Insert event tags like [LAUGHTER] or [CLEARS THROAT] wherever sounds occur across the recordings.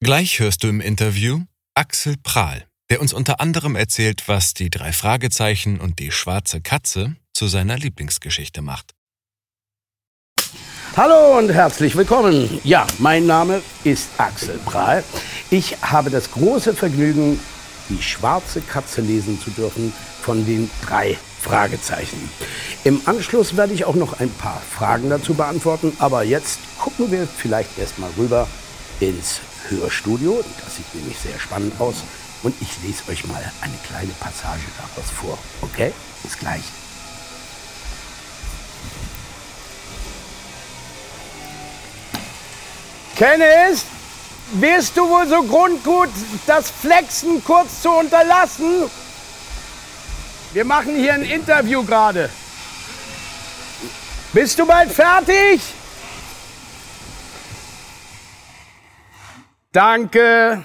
Gleich hörst du im Interview Axel Prahl, der uns unter anderem erzählt, was die drei Fragezeichen und die schwarze Katze zu seiner Lieblingsgeschichte macht. Hallo und herzlich willkommen. Ja, mein Name ist Axel Prahl. Ich habe das große Vergnügen, die schwarze Katze lesen zu dürfen von den drei Fragezeichen. Im Anschluss werde ich auch noch ein paar Fragen dazu beantworten, aber jetzt gucken wir vielleicht erstmal rüber ins Hörstudio. Das sieht nämlich sehr spannend aus. Und ich lese euch mal eine kleine Passage daraus vor. Okay? Bis gleich. Kenneth, wirst du wohl so grundgut, das Flexen kurz zu unterlassen? Wir machen hier ein Interview gerade. Bist du bald fertig? Danke.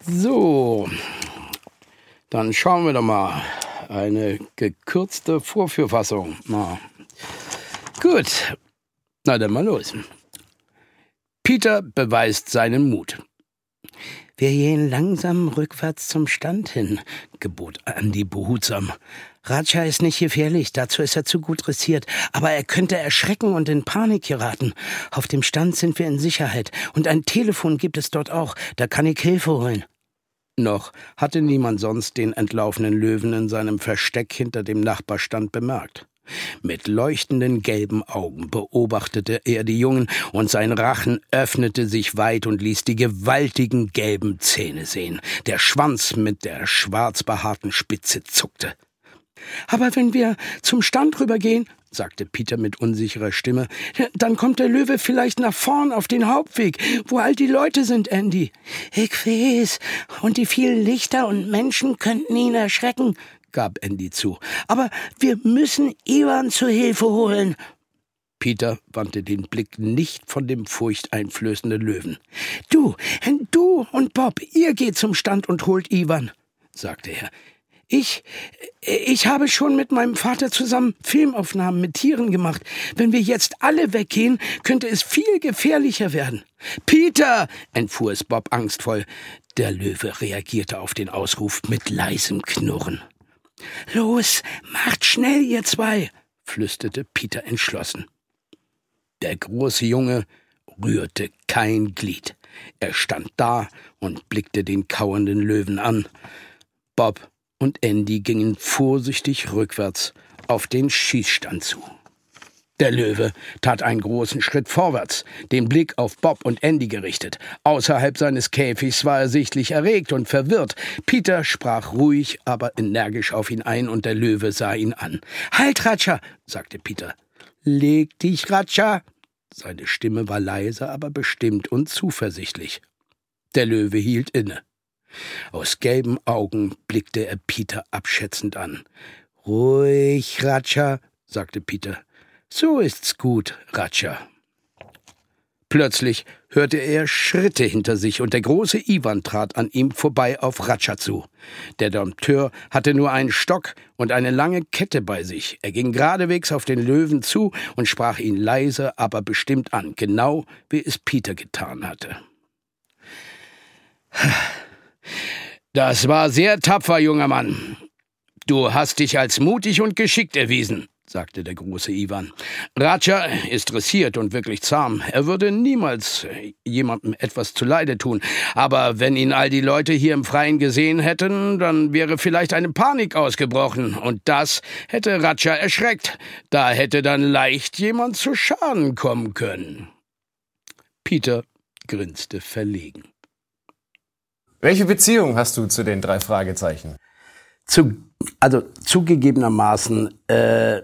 So, dann schauen wir doch mal eine gekürzte Vorführfassung. Na. Gut, na dann mal los. Peter beweist seinen Mut. Wir gehen langsam rückwärts zum Stand hin, gebot Andy behutsam. Raja ist nicht gefährlich, dazu ist er zu gut dressiert, aber er könnte erschrecken und in Panik geraten. Auf dem Stand sind wir in Sicherheit, und ein Telefon gibt es dort auch, da kann ich Hilfe holen. Noch hatte niemand sonst den entlaufenen Löwen in seinem Versteck hinter dem Nachbarstand bemerkt. Mit leuchtenden gelben Augen beobachtete er die Jungen, und sein Rachen öffnete sich weit und ließ die gewaltigen gelben Zähne sehen. Der Schwanz mit der schwarz behaarten Spitze zuckte. Aber wenn wir zum Stand rübergehen, sagte Peter mit unsicherer Stimme, dann kommt der Löwe vielleicht nach vorn auf den Hauptweg, wo all die Leute sind, Andy. Ich weiß, und die vielen Lichter und Menschen könnten ihn erschrecken, gab Andy zu. Aber wir müssen Ivan zur Hilfe holen. Peter wandte den Blick nicht von dem furchteinflößenden Löwen. Du, du und Bob, ihr geht zum Stand und holt Ivan, sagte er. Ich, ich habe schon mit meinem Vater zusammen Filmaufnahmen mit Tieren gemacht. Wenn wir jetzt alle weggehen, könnte es viel gefährlicher werden. Peter, entfuhr es Bob angstvoll, Der Löwe reagierte auf den Ausruf mit leisem Knurren. Los, macht schnell, ihr zwei, flüsterte Peter entschlossen. Der große Junge rührte kein Glied. Er stand da und blickte den kauernden Löwen an. Bob und Andy gingen vorsichtig rückwärts auf den Schießstand zu. Der Löwe tat einen großen Schritt vorwärts, den Blick auf Bob und Andy gerichtet. Außerhalb seines Käfigs war er sichtlich erregt und verwirrt. Peter sprach ruhig, aber energisch auf ihn ein, und der Löwe sah ihn an. Halt, Ratscher, sagte Peter. Leg dich, Ratscher. Seine Stimme war leise, aber bestimmt und zuversichtlich. Der Löwe hielt inne. Aus gelben Augen blickte er Peter abschätzend an. Ruhig, Ratscher, sagte Peter. So ist's gut, Ratscher. Plötzlich hörte er Schritte hinter sich und der große Ivan trat an ihm vorbei auf Ratscher zu. Der Dompteur hatte nur einen Stock und eine lange Kette bei sich. Er ging geradewegs auf den Löwen zu und sprach ihn leise, aber bestimmt an, genau wie es Peter getan hatte. Das war sehr tapfer, junger Mann. Du hast dich als mutig und geschickt erwiesen sagte der große Ivan. Raja ist dressiert und wirklich zahm. Er würde niemals jemandem etwas zuleide tun. Aber wenn ihn all die Leute hier im Freien gesehen hätten, dann wäre vielleicht eine Panik ausgebrochen. Und das hätte Raja erschreckt. Da hätte dann leicht jemand zu Schaden kommen können. Peter grinste verlegen. Welche Beziehung hast du zu den drei Fragezeichen? Zu, also zugegebenermaßen äh,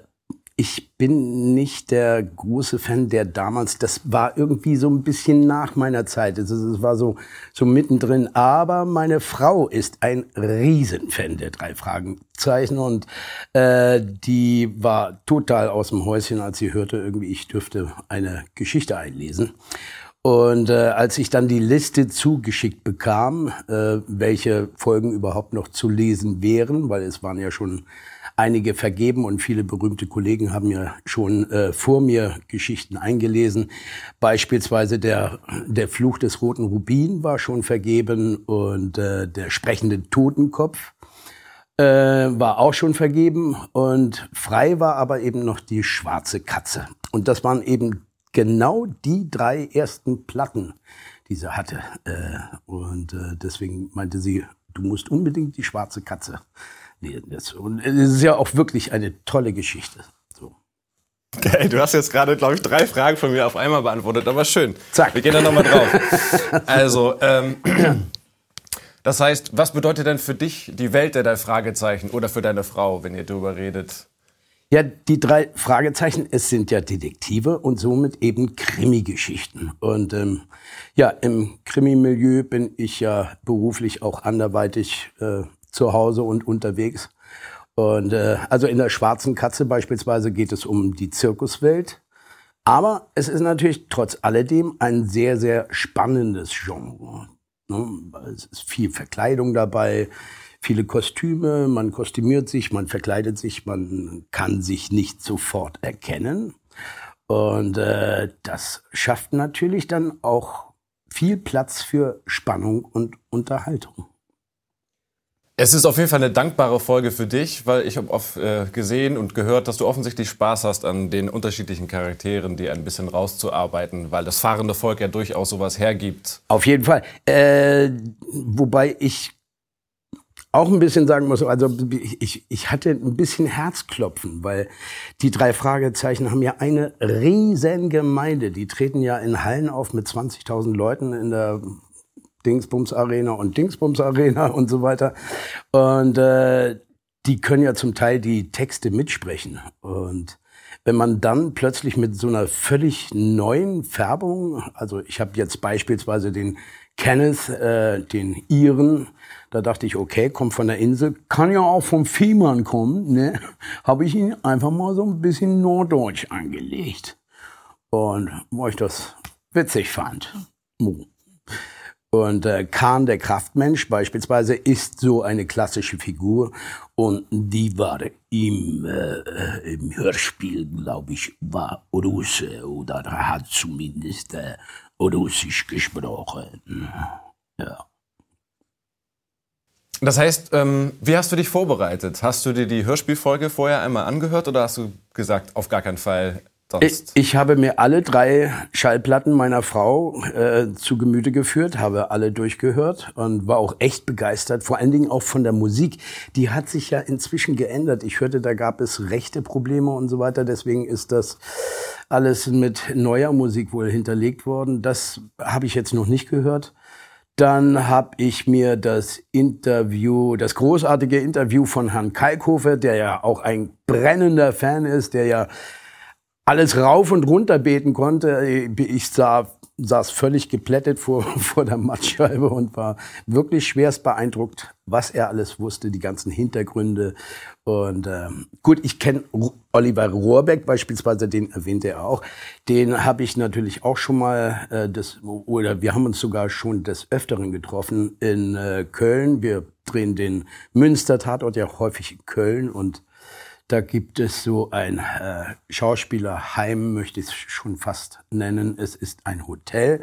ich bin nicht der große Fan, der damals, das war irgendwie so ein bisschen nach meiner Zeit. Es war so, so mittendrin. Aber meine Frau ist ein Riesenfan der drei Fragezeichen und äh, die war total aus dem Häuschen, als sie hörte, irgendwie, ich dürfte eine Geschichte einlesen. Und äh, als ich dann die Liste zugeschickt bekam, äh, welche Folgen überhaupt noch zu lesen wären, weil es waren ja schon einige vergeben und viele berühmte Kollegen haben ja schon äh, vor mir Geschichten eingelesen. Beispielsweise der, der Fluch des roten Rubin war schon vergeben und äh, der sprechende Totenkopf äh, war auch schon vergeben und frei war aber eben noch die schwarze Katze. Und das waren eben genau die drei ersten Platten, die sie hatte. Äh, und äh, deswegen meinte sie, du musst unbedingt die schwarze Katze und es ist ja auch wirklich eine tolle Geschichte. So. Okay, [LAUGHS] du hast jetzt gerade, glaube ich, drei Fragen von mir auf einmal beantwortet, aber schön. Zack. Wir gehen da nochmal drauf. [LAUGHS] also, ähm, [CLEARS THROAT] das heißt, was bedeutet denn für dich die Welt der drei Fragezeichen oder für deine Frau, wenn ihr darüber redet? Ja, die drei Fragezeichen, es sind ja Detektive und somit eben Krimi-Geschichten. Und ähm, ja, im Krimi-Milieu bin ich ja beruflich auch anderweitig äh, zu Hause und unterwegs. Und äh, also in der Schwarzen Katze beispielsweise geht es um die Zirkuswelt. Aber es ist natürlich trotz alledem ein sehr, sehr spannendes Genre. Ne? Es ist viel Verkleidung dabei, viele Kostüme, man kostümiert sich, man verkleidet sich, man kann sich nicht sofort erkennen. Und äh, das schafft natürlich dann auch viel Platz für Spannung und Unterhaltung. Es ist auf jeden Fall eine dankbare Folge für dich, weil ich habe oft äh, gesehen und gehört, dass du offensichtlich Spaß hast an den unterschiedlichen Charakteren, die ein bisschen rauszuarbeiten, weil das fahrende Volk ja durchaus sowas hergibt. Auf jeden Fall. Äh, wobei ich auch ein bisschen sagen muss, also ich, ich hatte ein bisschen Herzklopfen, weil die drei Fragezeichen haben ja eine riesen Gemeinde. Die treten ja in Hallen auf mit 20.000 Leuten in der Dingsbums Arena und Dingsbums Arena und so weiter. Und äh, die können ja zum Teil die Texte mitsprechen. Und wenn man dann plötzlich mit so einer völlig neuen Färbung, also ich habe jetzt beispielsweise den Kenneth, äh, den Iren, da dachte ich, okay, kommt von der Insel, kann ja auch vom Fiemann kommen, ne? Habe ich ihn einfach mal so ein bisschen norddeutsch angelegt. Und wo ich das witzig fand. Und äh, Kahn, der Kraftmensch beispielsweise, ist so eine klassische Figur und die war im, äh, im Hörspiel, glaube ich, war Russe oder hat zumindest äh, Russisch gesprochen. Ja. Das heißt, ähm, wie hast du dich vorbereitet? Hast du dir die Hörspielfolge vorher einmal angehört oder hast du gesagt, auf gar keinen Fall ich, ich, habe mir alle drei Schallplatten meiner Frau äh, zu Gemüte geführt, habe alle durchgehört und war auch echt begeistert, vor allen Dingen auch von der Musik. Die hat sich ja inzwischen geändert. Ich hörte, da gab es rechte Probleme und so weiter. Deswegen ist das alles mit neuer Musik wohl hinterlegt worden. Das habe ich jetzt noch nicht gehört. Dann habe ich mir das Interview, das großartige Interview von Herrn Kalkofe, der ja auch ein brennender Fan ist, der ja alles rauf und runter beten konnte. Ich sah, saß völlig geplättet vor, [LAUGHS] vor der Mattscheibe und war wirklich schwerst beeindruckt, was er alles wusste, die ganzen Hintergründe. Und ähm, gut, ich kenne Oliver Rohrbeck beispielsweise, den erwähnte er auch. Den habe ich natürlich auch schon mal, äh, das, oder wir haben uns sogar schon des Öfteren getroffen in äh, Köln. Wir drehen den Münster-Tatort ja häufig in Köln und da gibt es so ein äh, Schauspielerheim, möchte ich es schon fast nennen. Es ist ein Hotel,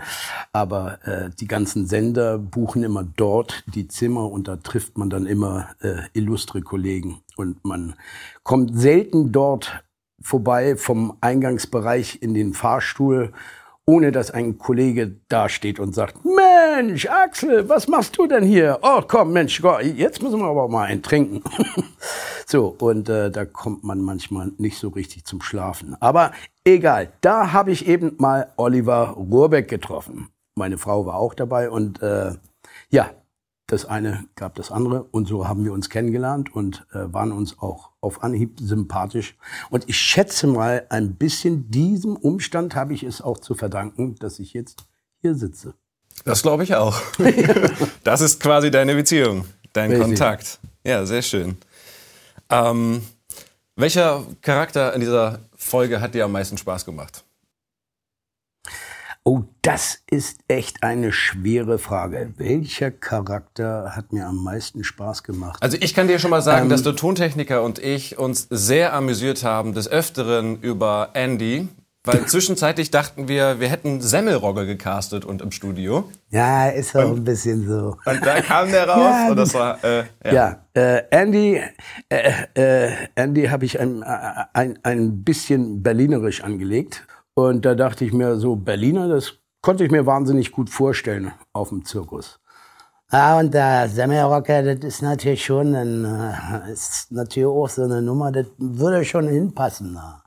aber äh, die ganzen Sender buchen immer dort die Zimmer und da trifft man dann immer äh, illustre Kollegen. Und man kommt selten dort vorbei vom Eingangsbereich in den Fahrstuhl ohne dass ein Kollege dasteht und sagt, Mensch, Axel, was machst du denn hier? Oh, komm, Mensch, jetzt müssen wir aber mal einen trinken. [LAUGHS] so, und äh, da kommt man manchmal nicht so richtig zum Schlafen. Aber egal, da habe ich eben mal Oliver Rohrbeck getroffen. Meine Frau war auch dabei und äh, ja, das eine gab das andere und so haben wir uns kennengelernt und äh, waren uns auch auf Anhieb sympathisch. Und ich schätze mal, ein bisschen diesem Umstand habe ich es auch zu verdanken, dass ich jetzt hier sitze. Das glaube ich auch. [LAUGHS] das ist quasi deine Beziehung, dein Richtig. Kontakt. Ja, sehr schön. Ähm, welcher Charakter in dieser Folge hat dir am meisten Spaß gemacht? Oh, das ist echt eine schwere Frage. Welcher Charakter hat mir am meisten Spaß gemacht? Also ich kann dir schon mal sagen, ähm, dass der Tontechniker und ich uns sehr amüsiert haben, des Öfteren über Andy. Weil zwischenzeitlich dachten wir, wir hätten Semmelrogge gecastet und im Studio. Ja, ist auch ein bisschen so. Und da kam der raus ja, und das war äh, ja. ja äh, Andy, äh, äh Andy habe ich ein, ein, ein bisschen berlinerisch angelegt und da dachte ich mir, so Berliner, das konnte ich mir wahnsinnig gut vorstellen auf dem Zirkus. Ja, und der Semmelrocker, das ist natürlich schon ein, äh, ist natürlich auch so eine Nummer, das würde schon hinpassen. Da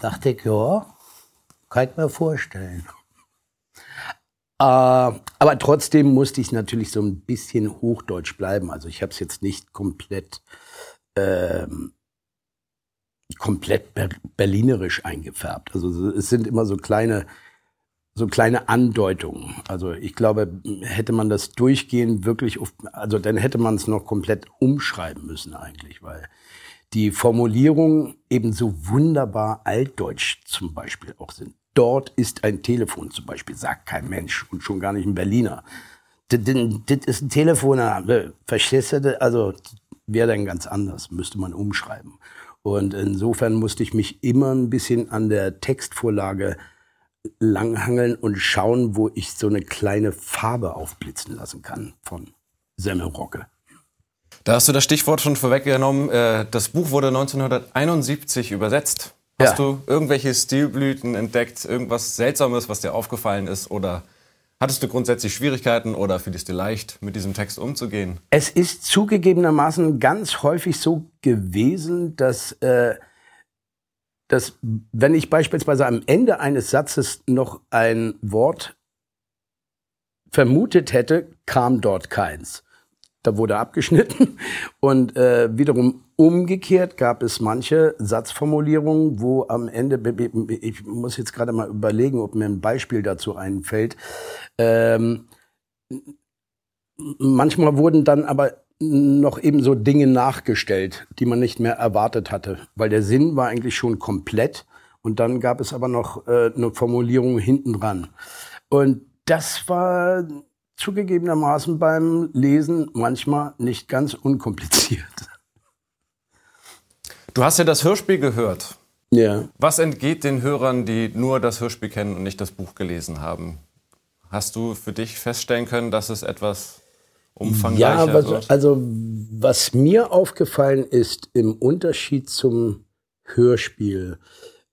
dachte ich, ja, kann ich mir vorstellen. Äh, aber trotzdem musste ich natürlich so ein bisschen hochdeutsch bleiben. Also ich habe es jetzt nicht komplett ähm, komplett berlinerisch eingefärbt. Also es sind immer so kleine, so kleine Andeutungen. Also ich glaube, hätte man das durchgehend wirklich, auf, also dann hätte man es noch komplett umschreiben müssen eigentlich, weil die Formulierungen eben so wunderbar altdeutsch zum Beispiel auch sind. Dort ist ein Telefon zum Beispiel, sagt kein Mensch und schon gar nicht ein Berliner. Das, ist ein Telefon, verstehst du? Also wäre dann ganz anders, müsste man umschreiben. Und insofern musste ich mich immer ein bisschen an der Textvorlage langhangeln und schauen, wo ich so eine kleine Farbe aufblitzen lassen kann von Semmelrocke. Da hast du das Stichwort schon vorweggenommen. Äh, das Buch wurde 1971 übersetzt. Hast ja. du irgendwelche Stilblüten entdeckt, irgendwas Seltsames, was dir aufgefallen ist oder Hattest du grundsätzlich Schwierigkeiten oder fiel es dir leicht, mit diesem Text umzugehen? Es ist zugegebenermaßen ganz häufig so gewesen, dass, äh, dass wenn ich beispielsweise am Ende eines Satzes noch ein Wort vermutet hätte, kam dort keins. Da wurde abgeschnitten [LAUGHS] und äh, wiederum Umgekehrt gab es manche Satzformulierungen, wo am Ende, ich muss jetzt gerade mal überlegen, ob mir ein Beispiel dazu einfällt. Ähm, manchmal wurden dann aber noch eben so Dinge nachgestellt, die man nicht mehr erwartet hatte, weil der Sinn war eigentlich schon komplett und dann gab es aber noch äh, eine Formulierung hinten dran. Und das war zugegebenermaßen beim Lesen manchmal nicht ganz unkompliziert. Du hast ja das Hörspiel gehört. Ja. Was entgeht den Hörern, die nur das Hörspiel kennen und nicht das Buch gelesen haben? Hast du für dich feststellen können, dass es etwas umfangreicher ja, was, wird? Also was mir aufgefallen ist im Unterschied zum Hörspiel,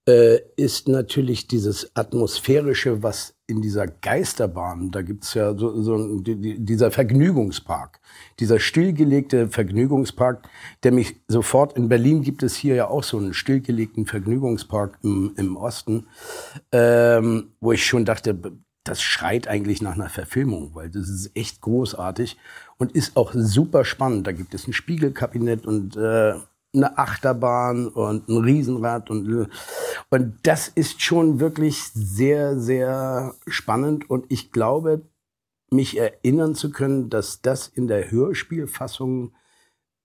äh, ist natürlich dieses Atmosphärische, was in dieser Geisterbahn, da gibt's ja so, so die, dieser Vergnügungspark, dieser stillgelegte Vergnügungspark, der mich sofort, in Berlin gibt es hier ja auch so einen stillgelegten Vergnügungspark im, im Osten, ähm, wo ich schon dachte, das schreit eigentlich nach einer Verfilmung, weil das ist echt großartig und ist auch super spannend. Da gibt es ein Spiegelkabinett und äh, eine Achterbahn und ein Riesenrad und, und das ist schon wirklich sehr, sehr spannend und ich glaube, mich erinnern zu können, dass das in der Hörspielfassung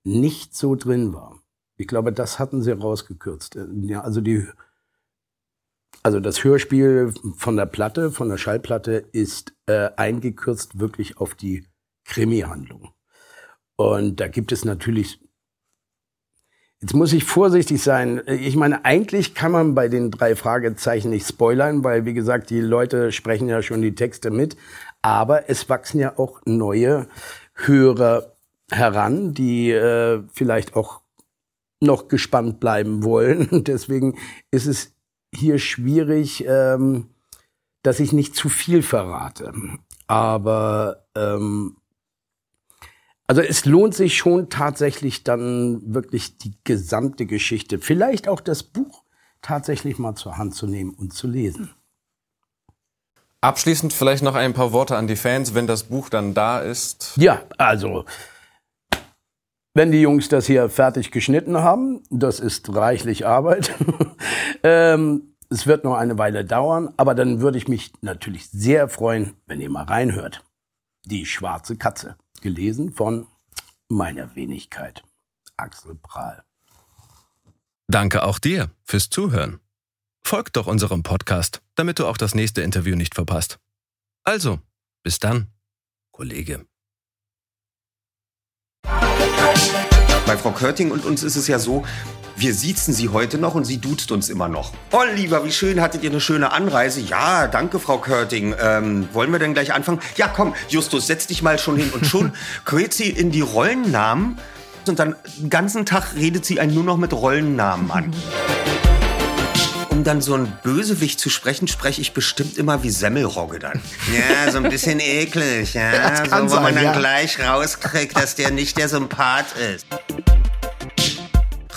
nicht so drin war. Ich glaube, das hatten sie rausgekürzt. Ja, also die, also das Hörspiel von der Platte, von der Schallplatte ist äh, eingekürzt wirklich auf die Krimi-Handlung. Und da gibt es natürlich Jetzt muss ich vorsichtig sein. Ich meine, eigentlich kann man bei den drei Fragezeichen nicht spoilern, weil, wie gesagt, die Leute sprechen ja schon die Texte mit. Aber es wachsen ja auch neue Hörer heran, die äh, vielleicht auch noch gespannt bleiben wollen. [LAUGHS] Deswegen ist es hier schwierig, ähm, dass ich nicht zu viel verrate. Aber ähm, also es lohnt sich schon tatsächlich dann wirklich die gesamte Geschichte, vielleicht auch das Buch tatsächlich mal zur Hand zu nehmen und zu lesen. Abschließend vielleicht noch ein paar Worte an die Fans, wenn das Buch dann da ist. Ja, also wenn die Jungs das hier fertig geschnitten haben, das ist reichlich Arbeit. [LAUGHS] ähm, es wird noch eine Weile dauern, aber dann würde ich mich natürlich sehr freuen, wenn ihr mal reinhört. Die schwarze Katze gelesen von meiner Wenigkeit, Axel Prahl. Danke auch dir fürs Zuhören. Folgt doch unserem Podcast, damit du auch das nächste Interview nicht verpasst. Also, bis dann, Kollege. Bei Frau Körting und uns ist es ja so, wir siezen sie heute noch und sie duzt uns immer noch. Oh, lieber, wie schön, hattet ihr eine schöne Anreise? Ja, danke, Frau Körting. Ähm, wollen wir denn gleich anfangen? Ja, komm, Justus, setz dich mal schon hin. Und schon [LAUGHS] quält sie in die Rollennamen und dann den ganzen Tag redet sie einen nur noch mit Rollennamen an. Um dann so ein Bösewicht zu sprechen, spreche ich bestimmt immer wie Semmelrogge dann. Ja, so ein bisschen eklig, ja. So, wo sein, man dann ja. gleich rauskriegt, dass der nicht der Sympath ist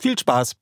Viel Spaß!